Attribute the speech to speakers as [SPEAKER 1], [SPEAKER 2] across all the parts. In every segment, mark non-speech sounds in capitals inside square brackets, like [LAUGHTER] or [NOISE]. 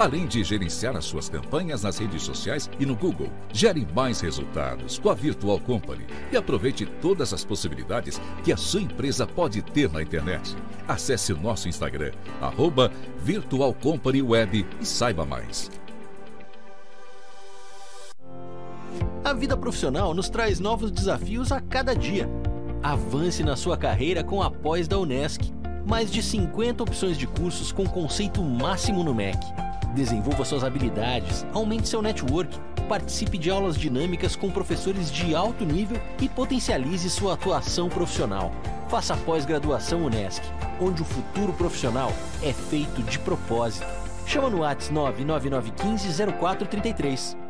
[SPEAKER 1] além de gerenciar as suas campanhas nas redes sociais e no Google. Gere mais resultados com a Virtual Company e aproveite todas as possibilidades que a sua empresa pode ter na internet. Acesse o nosso Instagram, arroba Virtual Company Web e saiba mais.
[SPEAKER 2] A vida profissional nos traz novos desafios a cada dia. Avance na sua carreira com a pós da Unesc. Mais de 50 opções de cursos com conceito máximo no MEC. Desenvolva suas habilidades, aumente seu network, participe de aulas dinâmicas com professores de alto nível e potencialize sua atuação profissional. Faça pós-graduação Unesc, onde o futuro profissional é feito de propósito. Chama no WhatsApp 99915 0433.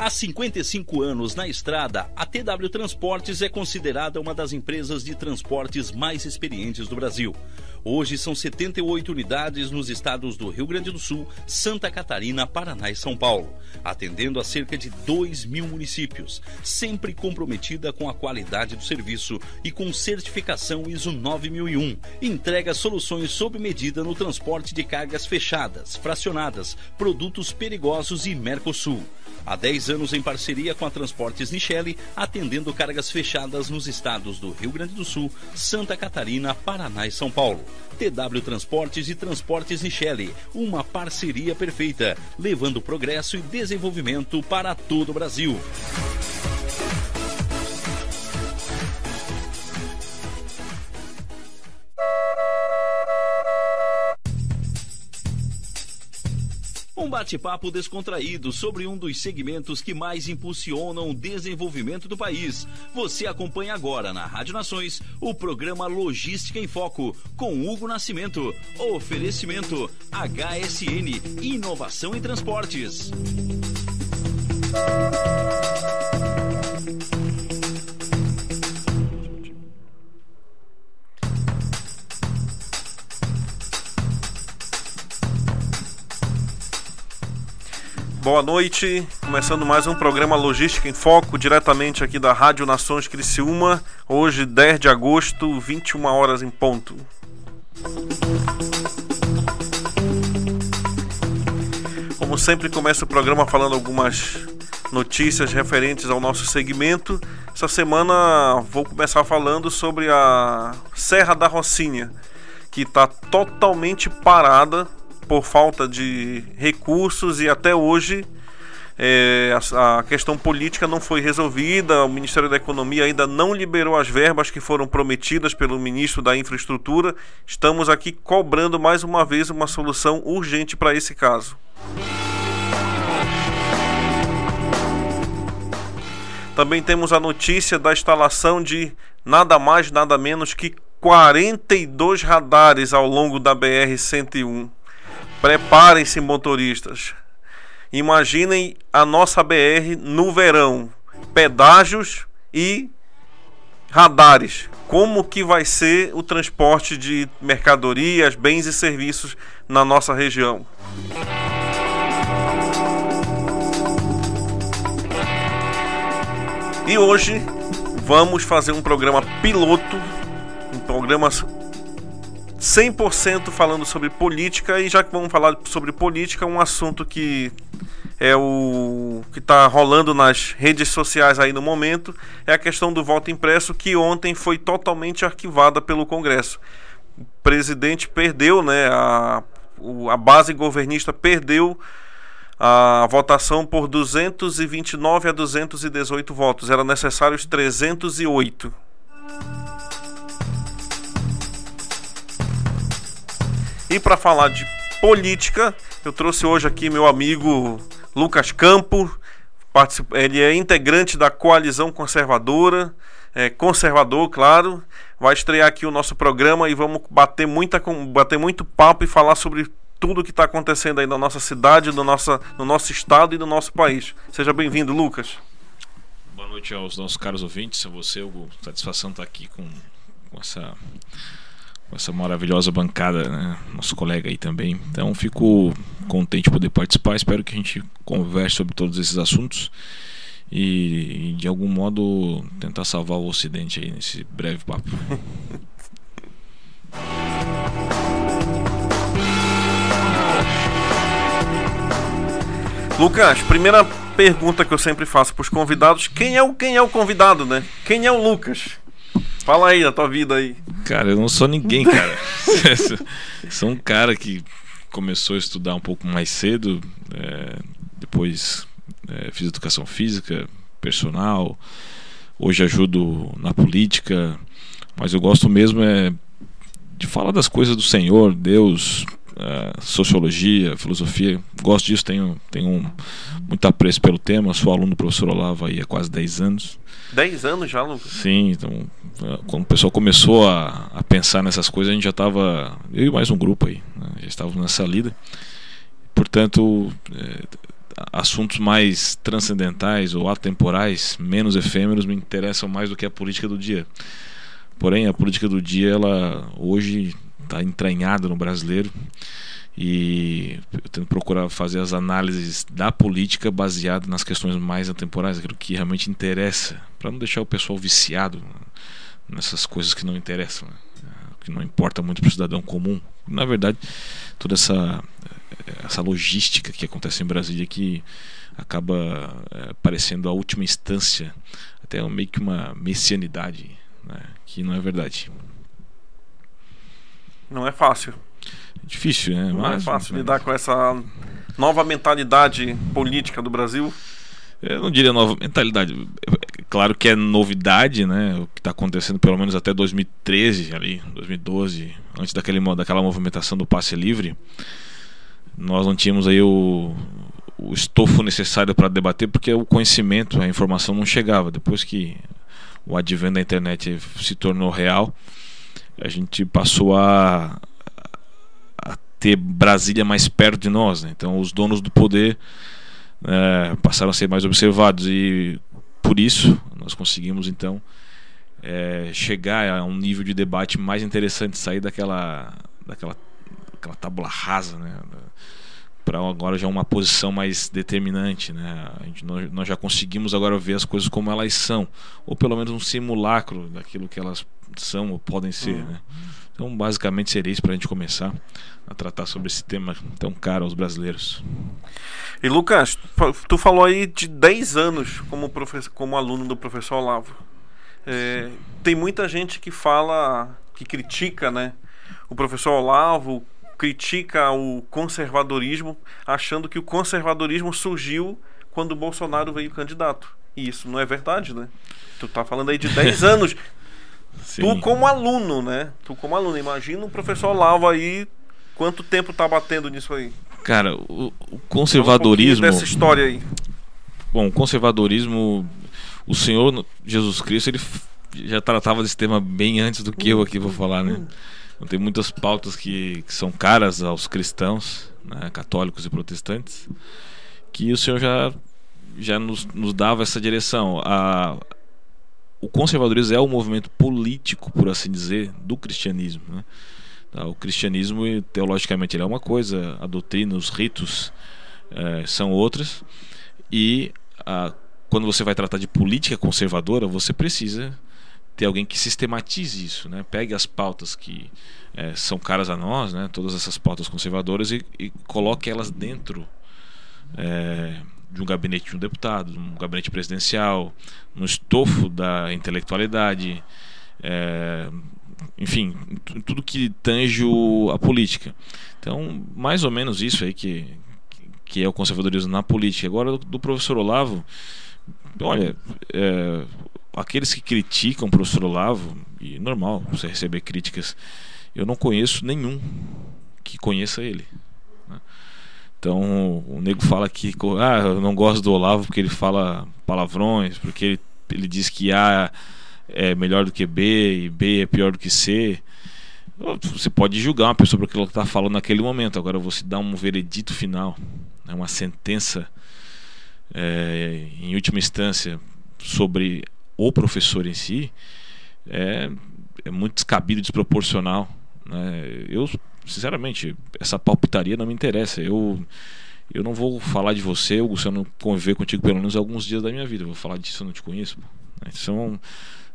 [SPEAKER 3] Há 55 anos na estrada, a TW Transportes é considerada uma das empresas de transportes mais experientes do Brasil. Hoje são 78 unidades nos estados do Rio Grande do Sul, Santa Catarina, Paraná e São Paulo, atendendo a cerca de 2 mil municípios, sempre comprometida com a qualidade do serviço e com certificação ISO 9001. Entrega soluções sob medida no transporte de cargas fechadas, fracionadas, produtos perigosos e Mercosul. Há 10 anos em parceria com a Transportes Nichelle, atendendo cargas fechadas nos estados do Rio Grande do Sul, Santa Catarina, Paraná e São Paulo. TW Transportes e Transportes Nichelle, uma parceria perfeita, levando progresso e desenvolvimento para todo o Brasil. Bate-papo descontraído sobre um dos segmentos que mais impulsionam o desenvolvimento do país. Você acompanha agora na Rádio Nações o programa Logística em Foco com Hugo Nascimento. Oferecimento HSN Inovação em Transportes.
[SPEAKER 4] Boa noite, começando mais um programa Logística em Foco, diretamente aqui da Rádio Nações Criciúma, hoje 10 de agosto, 21 horas em ponto. Como sempre, começa o programa falando algumas notícias referentes ao nosso segmento. Essa semana vou começar falando sobre a Serra da Rocinha, que está totalmente parada por falta de recursos e até hoje é, a, a, questão política não foi resolvida, o Ministério da Economia ainda não liberou as verbas que foram prometidas pelo ministro da Infraestrutura. Estamos aqui cobrando mais uma vez uma solução urgente para esse caso. Também temos a notícia da instalação de nada mais, nada menos que 42 radares ao longo da BR-101. Preparem-se, motoristas. Imaginem a nossa BR no verão, pedágios e radares. Como que vai ser o transporte de mercadorias, bens e serviços na nossa região? E hoje vamos fazer um programa piloto, um programa 100% falando sobre política e já que vamos falar sobre política, um assunto que é o que está rolando nas redes sociais aí no momento é a questão do voto impresso que ontem foi totalmente arquivada pelo Congresso. O presidente perdeu, né, a, a base governista perdeu a votação por 229 a 218 votos. Era necessários 308. E para falar de política, eu trouxe hoje aqui meu amigo Lucas Campo. Ele é integrante da coalizão conservadora, é, conservador, claro. Vai estrear aqui o nosso programa e vamos bater, muita, bater muito papo e falar sobre tudo o que está acontecendo aí na nossa cidade, no, nossa, no nosso estado e no nosso país. Seja bem-vindo, Lucas.
[SPEAKER 5] Boa noite aos nossos caros ouvintes, a você, Hugo. Satisfação estar aqui com, com essa com essa maravilhosa bancada, né? nosso colega aí também. Então fico contente de poder participar. Espero que a gente converse sobre todos esses assuntos e, de algum modo tentar salvar o Ocidente aí nesse breve papo. [LAUGHS]
[SPEAKER 4] Lucas, primeira pergunta que eu sempre faço para os convidados: quem é o quem é o convidado, né? Quem é o Lucas? Fala aí da tua vida aí.
[SPEAKER 5] Cara, eu não sou ninguém, cara. [LAUGHS] sou um cara que começou a estudar um pouco mais cedo, é, depois é, fiz educação física, personal. Hoje ajudo na política, mas eu gosto mesmo é de falar das coisas do Senhor, Deus, uh, sociologia, filosofia. Gosto disso, tenho, tenho um, muito apreço pelo tema. Sou aluno do professor Olavo aí há quase 10 anos.
[SPEAKER 4] 10 anos já, Lucas?
[SPEAKER 5] Sim, então, quando o pessoal começou a, a pensar nessas coisas, a gente já estava, eu e mais um grupo aí, né, já estávamos nessa lida. Portanto, é, assuntos mais transcendentais ou atemporais, menos efêmeros, me interessam mais do que a política do dia. Porém, a política do dia, ela hoje está entranhada no brasileiro e eu tento procurar fazer as análises da política baseado nas questões mais atemporais, aquilo que realmente interessa, para não deixar o pessoal viciado nessas coisas que não interessam, né? que não importa muito para o cidadão comum. Na verdade, toda essa essa logística que acontece em Brasília que acaba é, parecendo a última instância, até meio que uma messianidade, né? que não é verdade.
[SPEAKER 4] Não é fácil.
[SPEAKER 5] É difícil, né?
[SPEAKER 4] Não é Mas, é fácil né? lidar com essa nova mentalidade política do Brasil.
[SPEAKER 5] Eu não diria nova mentalidade. Claro que é novidade, né? O que está acontecendo pelo menos até 2013, ali, 2012, antes daquele, daquela movimentação do passe livre. Nós não tínhamos aí o, o estofo necessário para debater, porque o conhecimento, a informação não chegava. Depois que o advento da internet se tornou real, a gente passou a, a ter Brasília mais perto de nós. Né? Então, os donos do poder é, passaram a ser mais observados e por isso nós conseguimos então é, chegar a um nível de debate mais interessante, sair daquela daquela aquela tábula rasa, né? Para agora já uma posição mais determinante, né? A gente, nós, nós já conseguimos agora ver as coisas como elas são, ou pelo menos um simulacro daquilo que elas são ou podem ser, uhum. né? Então, basicamente seria isso para a gente começar a tratar sobre esse tema tão caro aos brasileiros.
[SPEAKER 4] E Lucas, tu falou aí de 10 anos como, professor, como aluno do professor Olavo. É, tem muita gente que fala, que critica, né? O professor Olavo critica o conservadorismo, achando que o conservadorismo surgiu quando o Bolsonaro veio candidato. E isso não é verdade, né? Tu tá falando aí de 10 [LAUGHS] anos. Sim. Tu como aluno, né? Tu como aluno, imagina o professor Lava aí quanto tempo tá batendo nisso aí.
[SPEAKER 5] Cara, o, o conservadorismo um
[SPEAKER 4] dessa história aí.
[SPEAKER 5] Bom, o conservadorismo, o Senhor Jesus Cristo, ele já tratava desse tema bem antes do que eu aqui vou falar, né? Tem muitas pautas que, que são caras aos cristãos, né, católicos e protestantes, que o Senhor já, já nos, nos dava essa direção. A, o conservadorismo é o movimento político, por assim dizer, do cristianismo. Né? Tá, o cristianismo, teologicamente, ele é uma coisa, a doutrina, os ritos é, são outras, e a, quando você vai tratar de política conservadora, você precisa ter alguém que sistematize isso, né? Pegue as pautas que é, são caras a nós, né? Todas essas pautas conservadoras e, e coloque elas dentro é, de um gabinete de um deputado, um gabinete presidencial, no estofo da intelectualidade, é, enfim, tudo que tange a política. Então, mais ou menos isso aí que, que é o conservadorismo na política. Agora, do, do professor Olavo, olha, é, aqueles que criticam o professor Olavo, e normal você receber críticas, eu não conheço nenhum que conheça ele. Né? Então o nego fala que ah, eu não gosto do Olavo porque ele fala palavrões, porque ele, ele diz que A é melhor do que B e B é pior do que C. Você pode julgar uma pessoa por aquilo que está falando naquele momento. Agora você dá um veredito final, né, uma sentença é, em última instância sobre o professor em si é, é muito descabido, desproporcional. Né? Eu, sinceramente, essa palpitaria não me interessa. Eu, eu não vou falar de você, se eu não conviver contigo pelo menos alguns dias da minha vida. Eu vou falar disso, eu não te conheço. Um,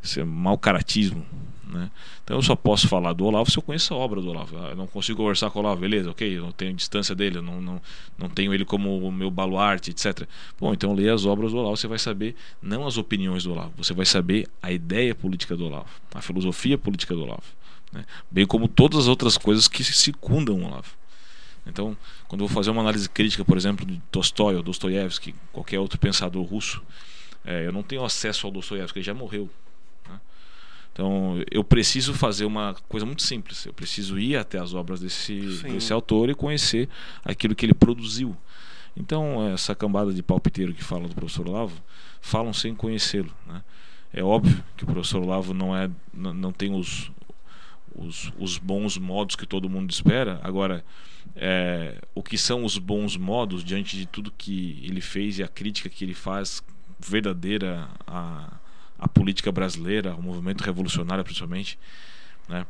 [SPEAKER 5] isso é mau caratismo. Né? Então eu só posso falar do Olavo se eu conheço a obra do Olavo. Ah, eu não consigo conversar com o Olavo, beleza, ok, eu não tenho distância dele, eu não, não, não tenho ele como meu baluarte, etc. Bom, então leia as obras do Olavo, você vai saber não as opiniões do Olavo, você vai saber a ideia política do Olavo, a filosofia política do Olavo. Né? Bem como todas as outras coisas que circundam o Olavo. Então, quando eu vou fazer uma análise crítica, por exemplo, de Tolstói ou Dostoiévski, qualquer outro pensador russo, é, eu não tenho acesso ao Dostoiévski, ele já morreu. Então, eu preciso fazer uma coisa muito simples. Eu preciso ir até as obras desse, desse autor e conhecer aquilo que ele produziu. Então, essa cambada de palpiteiro que fala do professor Olavo, falam sem conhecê-lo. Né? É óbvio que o professor Olavo não, é, não, não tem os, os, os, bons modos que todo mundo espera. Agora, é, o que são os bons modos diante de tudo que ele fez e a crítica que ele faz verdadeira a a política brasileira, o movimento revolucionário principalmente, né?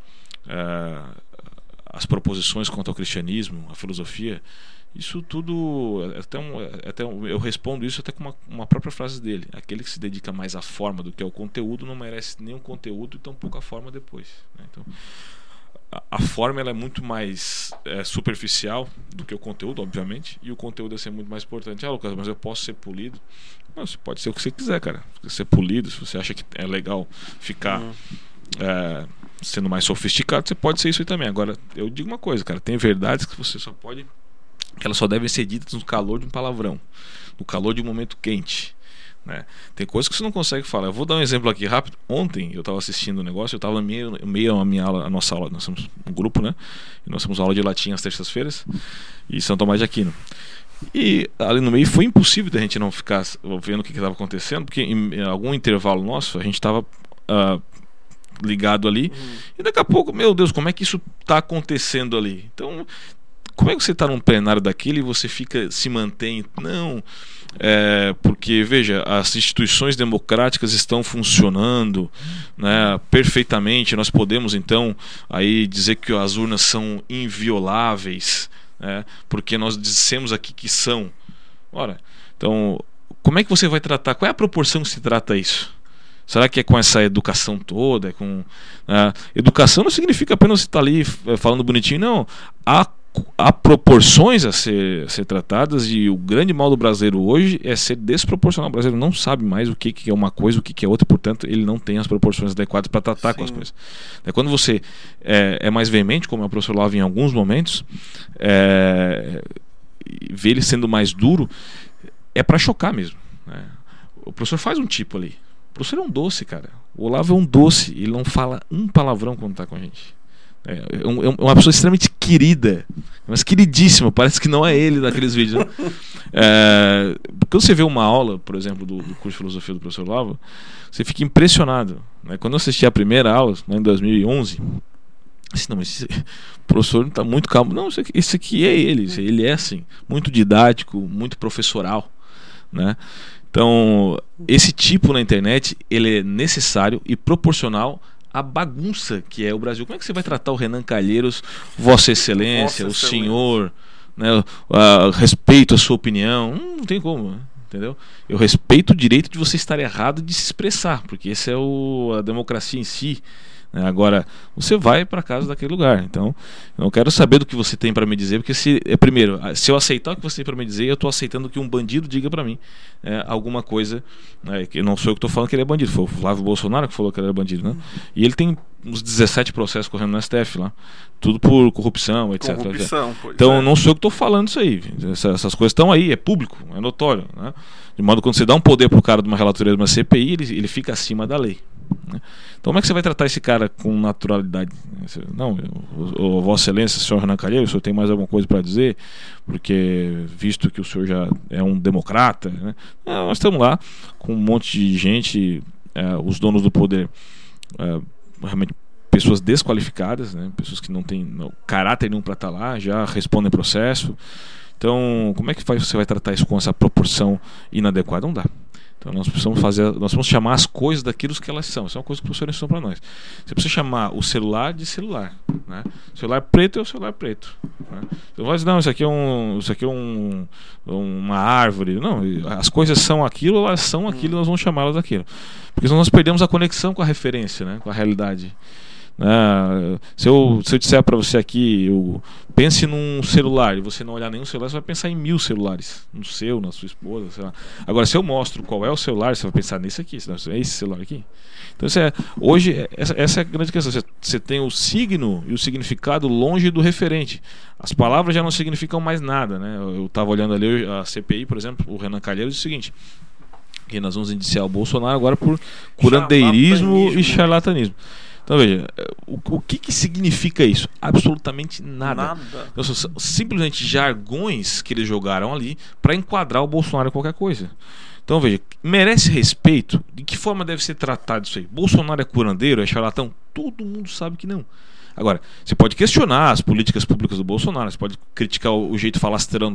[SPEAKER 5] Uh, as proposições quanto ao cristianismo, a filosofia, isso tudo é até um, é até um, eu respondo isso até com uma, uma, própria frase dele aquele que se dedica mais à forma do que ao conteúdo não merece nenhum conteúdo e tão pouca forma depois né? então a, a, forma ela é muito mais é, superficial do que o conteúdo obviamente e o conteúdo é ser muito mais importante ah Lucas mas eu posso ser polido você pode ser o que você quiser, cara. Ser polido, se você acha que é legal ficar uhum. é, sendo mais sofisticado, você pode ser isso aí também. Agora, eu digo uma coisa, cara, tem verdades que você só pode. que elas só devem ser ditas no calor de um palavrão, no calor de um momento quente. Né? Tem coisas que você não consegue falar. Eu vou dar um exemplo aqui rápido. Ontem eu estava assistindo um negócio, eu estava meio, meio a minha aula, a nossa aula, nós somos um grupo, né? E nós temos aula de latim às terças-feiras e São Tomás de Aquino. E ali no meio foi impossível da gente não ficar vendo o que estava acontecendo, porque em, em, algum intervalo nosso a gente estava uh, ah, ligado ali, uhum. e daqui a pouco, meu Deus, como é que isso está acontecendo ali? Então, como é que você está num plenário daquele e você fica se mantém? Não, é, porque veja, as instituições democráticas estão funcionando né, perfeitamente. Nós podemos então aí dizer que as urnas são invioláveis é, porque nós dissemos aqui que são. Ora, então, como é que você vai tratar? Qual é a proporção que se trata isso? Será que é com essa educação toda? É com uh, educação não significa apenas estar ali eh, falando bonitinho, não. Há há proporções a ser, a ser tratadas e o grande mal do brasileiro hoje é ser desproporcional. O brasileiro não sabe mais o que, que é uma coisa, o que, que é outra, portanto, ele não tem as proporções adequadas para tratar Sim. com as coisas. É, quando você é, é, mais veemente, como é o professor Lava em alguns momentos, é, vê ele sendo mais duro, é para chocar mesmo. Né? O professor faz um tipo ali. O professor é um doce, cara. O Olavo é um doce. Ele não fala um palavrão quando está com a gente. É, é, é, uma pessoa extremamente querida, mas queridíssima. Parece que não é ele naqueles vídeos. Né? [LAUGHS] É, quando você vê uma aula, por exemplo, do, do, curso de filosofia do professor Lava, você fica impressionado. Né? Quando eu assisti a primeira aula, né, em 2011, assim, não, esse professor está muito calmo. Não, esse aqui é ele. Ele é assim, muito didático, muito professoral, né? Então, esse tipo na internet, ele é necessário e proporcional a bagunça que é o Brasil. Como é que você vai tratar o Renan Calheiros, Vossa Excelência, Vossa o senhor, né, a, respeito a sua opinião? Hum, não tem como, entendeu? Eu respeito o direito de você estar errado de se expressar, porque essa é o, a democracia em si. Né? Agora, você vai para casa daquele lugar. Então, eu não quero saber do que você tem para me dizer, porque se é primeiro, se eu aceitar o que você tem para me dizer, eu estou aceitando que um bandido diga para mim é, alguma coisa. Né? Que não sou eu que estou falando que ele é bandido, foi o Flávio Bolsonaro que falou que ele era bandido, né? E ele tem uns 17 processos correndo no STF lá. Tudo por corrupção, etc. Corrupção, então, é. não sou eu que estou falando isso aí. Essas, essas coisas estão aí, é público, é notório. Né? De modo que quando você dá um poder para o cara de uma relatoria de uma CPI, ele, ele fica acima da lei. Então, como é que você vai tratar esse cara com naturalidade? Não, o, Vossa Excelência, senhor Renan Calheiro, o senhor tem mais alguma coisa para dizer? Porque, visto que o senhor já é um democrata, né? é, nós estamos lá com um monte de gente, é, os donos do poder, é, realmente pessoas desqualificadas, né? pessoas que não têm não, caráter nenhum para estar tá lá, já respondem processo. Então, como é que você vai tratar isso com essa proporção inadequada? Não dá. Então nós precisamos fazer, nós precisamos chamar as coisas daquilo que elas são. Isso é uma coisa que o professor ensinou para nós. Você precisa chamar o celular de celular, né? O celular preto é o celular preto. Né? Você vai dizer, não, isso aqui é um, isso aqui é um, uma árvore. Não, as coisas são aquilo, elas são aquilo, nós vamos chamá-las daquilo. Porque senão nós perdemos a conexão com a referência, né? Com a realidade. Né? Se, eu, se eu disser para você aqui, eu, pense num celular e você não olhar nenhum celular, você vai pensar em mil celulares. No seu, na sua esposa, sei lá. Agora, se eu mostro qual é o celular, você vai pensar nesse aqui, é esse celular aqui. Então, é, hoje, essa, essa, é a grande questão. Você, você tem o signo e o significado longe do referente. As palavras já não significam mais nada. Né? Eu estava olhando ali a CPI, por exemplo, o Renan Calheiros, disse o seguinte que nós vamos indiciar o Bolsonaro agora por curandeirismo e charlatanismo. Então veja, o, o que, que significa isso? Absolutamente nada. nada. Então, são simplesmente jargões que eles jogaram ali para enquadrar o Bolsonaro em qualquer coisa. Então veja, merece respeito? De que forma deve ser tratado isso aí? Bolsonaro é curandeiro, é charlatão? Todo mundo sabe que não. Agora, você pode questionar as políticas públicas do Bolsonaro, você pode criticar o jeito falastrão